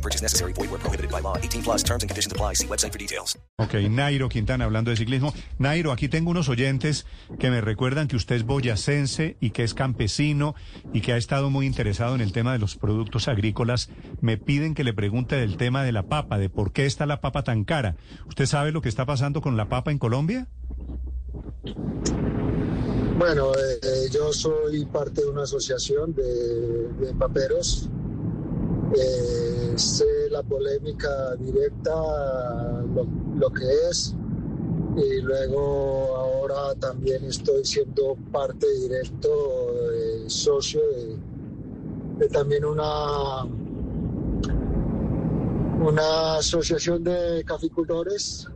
No purchase necessary. Void where prohibited by law. 18 plus terms and conditions apply. See website for details. Ok, Nairo Quintana hablando de ciclismo. Nairo, aquí tengo unos oyentes que me recuerdan que usted es boyacense y que es campesino y que ha estado muy interesado en el tema de los productos agrícolas. Me piden que le pregunte del tema de la papa, de por qué está la papa tan cara. ¿Usted sabe lo que está pasando con la papa en Colombia? Bueno, eh, eh, yo soy parte de una asociación de, de paperos. Eh, la polémica directa, lo, lo que es, y luego ahora también estoy siendo parte directo, eh, socio de, de también una, una asociación de caficultores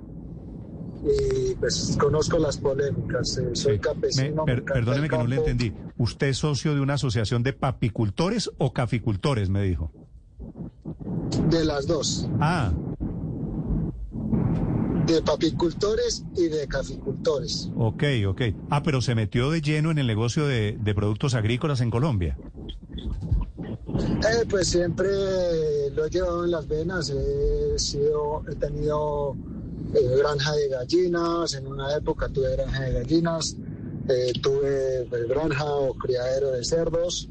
y pues conozco las polémicas. eh, soy campesino. me perdóneme que no le entendí. ¿Usted es socio de una asociación de papicultores o caficultores? Me dijo. De las dos, Ah, de papicultores y de caficultores. ok, ok. Ah, pero se metió de lleno en el negocio de, de productos agrícolas en Colombia. Eh, pues siempre lo he llevado en las venas, he, sido, he tenido eh, granja de gallinas, en una época tuve granja de gallinas, eh, tuve pues, granja o criadero de cerdos,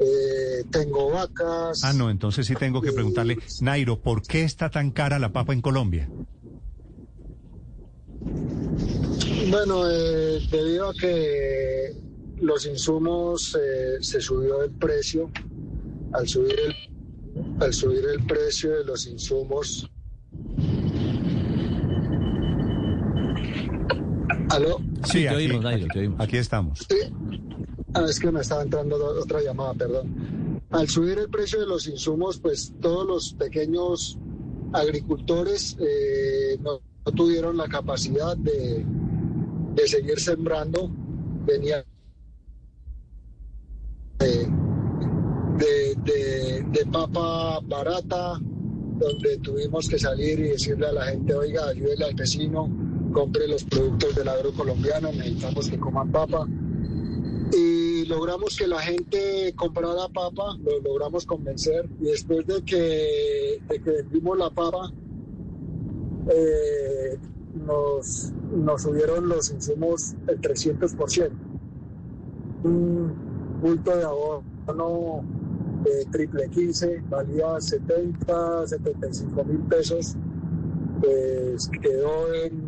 eh, tengo vacas. Ah, no, entonces sí tengo que preguntarle, Nairo, ¿por qué está tan cara la papa en Colombia? Bueno, eh, debido a que los insumos eh, se subió el precio, al subir el, al subir el precio de los insumos. ¿Aló? Sí, te oímos, Nairo, te oímos. aquí estamos. Sí. Ah, es que me estaba entrando do- otra llamada, perdón. Al subir el precio de los insumos, pues todos los pequeños agricultores eh, no, tuvieron la capacidad de, de seguir sembrando. Venía de, de, de- de papa barata, donde tuvimos que salir y decirle a la gente, oiga, ayúdele al vecino, compre los productos del agro colombiano, necesitamos que coman papa y logramos que la gente comprara papa, lo logramos convencer y después de que, de que vendimos la papa, eh, nos, nos subieron los insumos el 300%. Un bulto de abono de triple 15 valía 70, 75 mil pesos, pues quedó en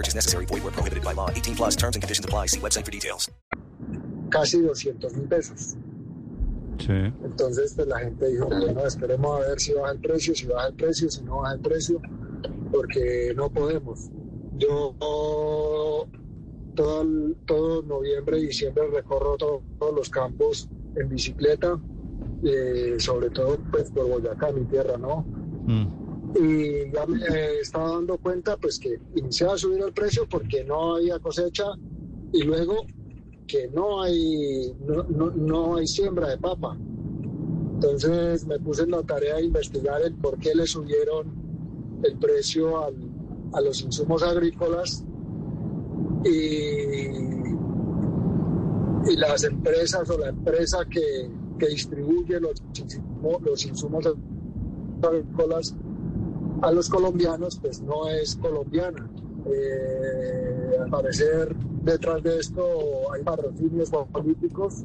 Purchase necessary. Void where prohibited by law. 18 plus terms and conditions apply. See website for details. casi 200 mil pesos. Sí. Entonces, pues la gente dijo, bueno, esperemos a ver si baja el precio, si baja el precio, si no baja el precio, porque no podemos. Yo todo, el- todo noviembre y diciembre recorro to- todos los campos en bicicleta, eh, sobre todo pues por Boyacá, mi tierra, ¿no? Mm. Y ya me estaba dando cuenta pues que iniciaba a subir el precio porque no había cosecha y luego que no hay no, no- no hay siembra de papa. Entonces me puse en la tarea de investigar el por qué le subieron el precio al- a los insumos agrícolas y, y las empresas o la empresa que, que distribuye los, los insumos agrícolas a los colombianos, pues no es colombiana. Eh, al parecer, detrás de esto hay patrocinios políticos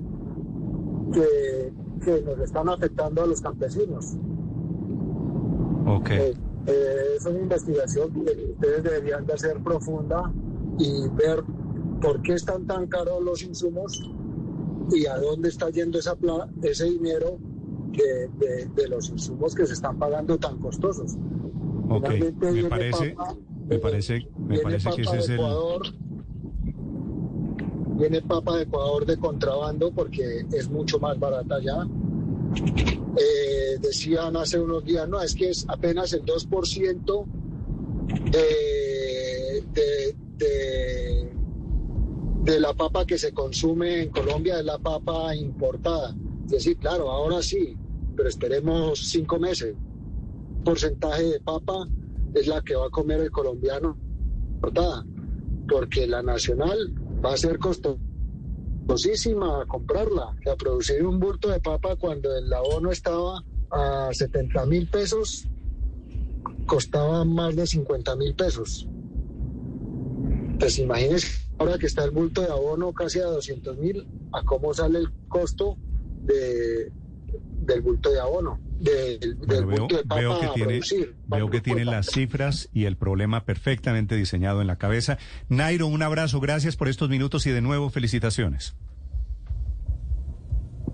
que, que nos están afectando a los campesinos. Ok. Eh, eh, es una investigación que ustedes deberían de hacer profunda y ver por qué están tan caros los insumos y a dónde está yendo esa pla- ese dinero de, de- de los insumos que se están pagando tan costosos. Ok, Finalmente me parece, papa, me parece, me parece que ese es de el... Ecuador, viene papa de Ecuador de contrabando porque es mucho más barata ya. Eh, decían hace unos días, no, es que es apenas el 2% de, de, de, de la papa que se consume en Colombia es la papa importada. Es decir, claro, ahora sí, pero esperemos cinco meses. Porcentaje de papa es la que va a comer el colombiano porque la nacional va a ser costosísima comprarla. O sea, producir un bulto de papa cuando el abono estaba a 70 mil pesos, costaba más de 50 mil pesos. Pues imagínense ahora que está el bulto de abono casi a 200 mil, a cómo sale el costo de, del bulto de abono, del, del Bueno, veo, de papa veo que tiene, producir. veo que tiene las cifras y el problema perfectamente diseñado en la cabeza. Nairo, un abrazo, gracias por estos minutos y de nuevo felicitaciones.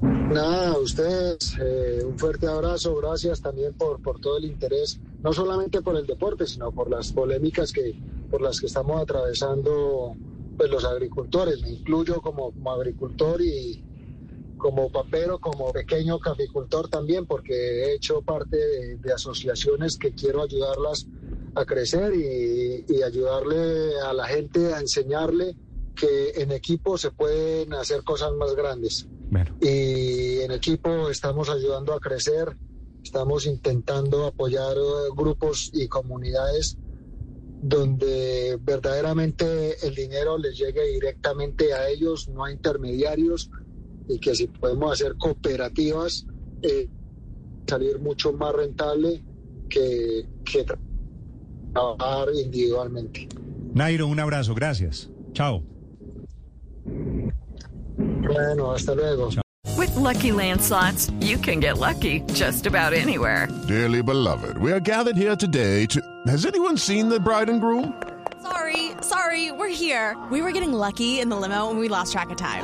Nada, a ustedes eh, un fuerte abrazo, gracias también por, por todo el interés, no solamente por el deporte, sino por las polémicas que por las que estamos atravesando pues los agricultores. Me incluyo como, como agricultor y como papero, como pequeño caficultor también, porque he hecho parte de, de asociaciones que quiero ayudarlas a crecer y, y ayudarle a la gente a enseñarle que en equipo se pueden hacer cosas más grandes. Bueno, y en equipo estamos ayudando a crecer, estamos intentando apoyar eh, grupos y comunidades donde verdaderamente el dinero les llegue directamente a ellos, no a intermediarios, y que si podemos hacer cooperativas, eh, salir mucho más rentable que, que tra- trabajar individualmente. Nairo, un abrazo, gracias. Chao. Bueno, hasta luego. With Lucky Land slots, you can get lucky just about anywhere. Dearly beloved, we are gathered here today to. Has anyone seen the bride and groom? Sorry, sorry, we're here. We were getting lucky in the limo and we lost track of time.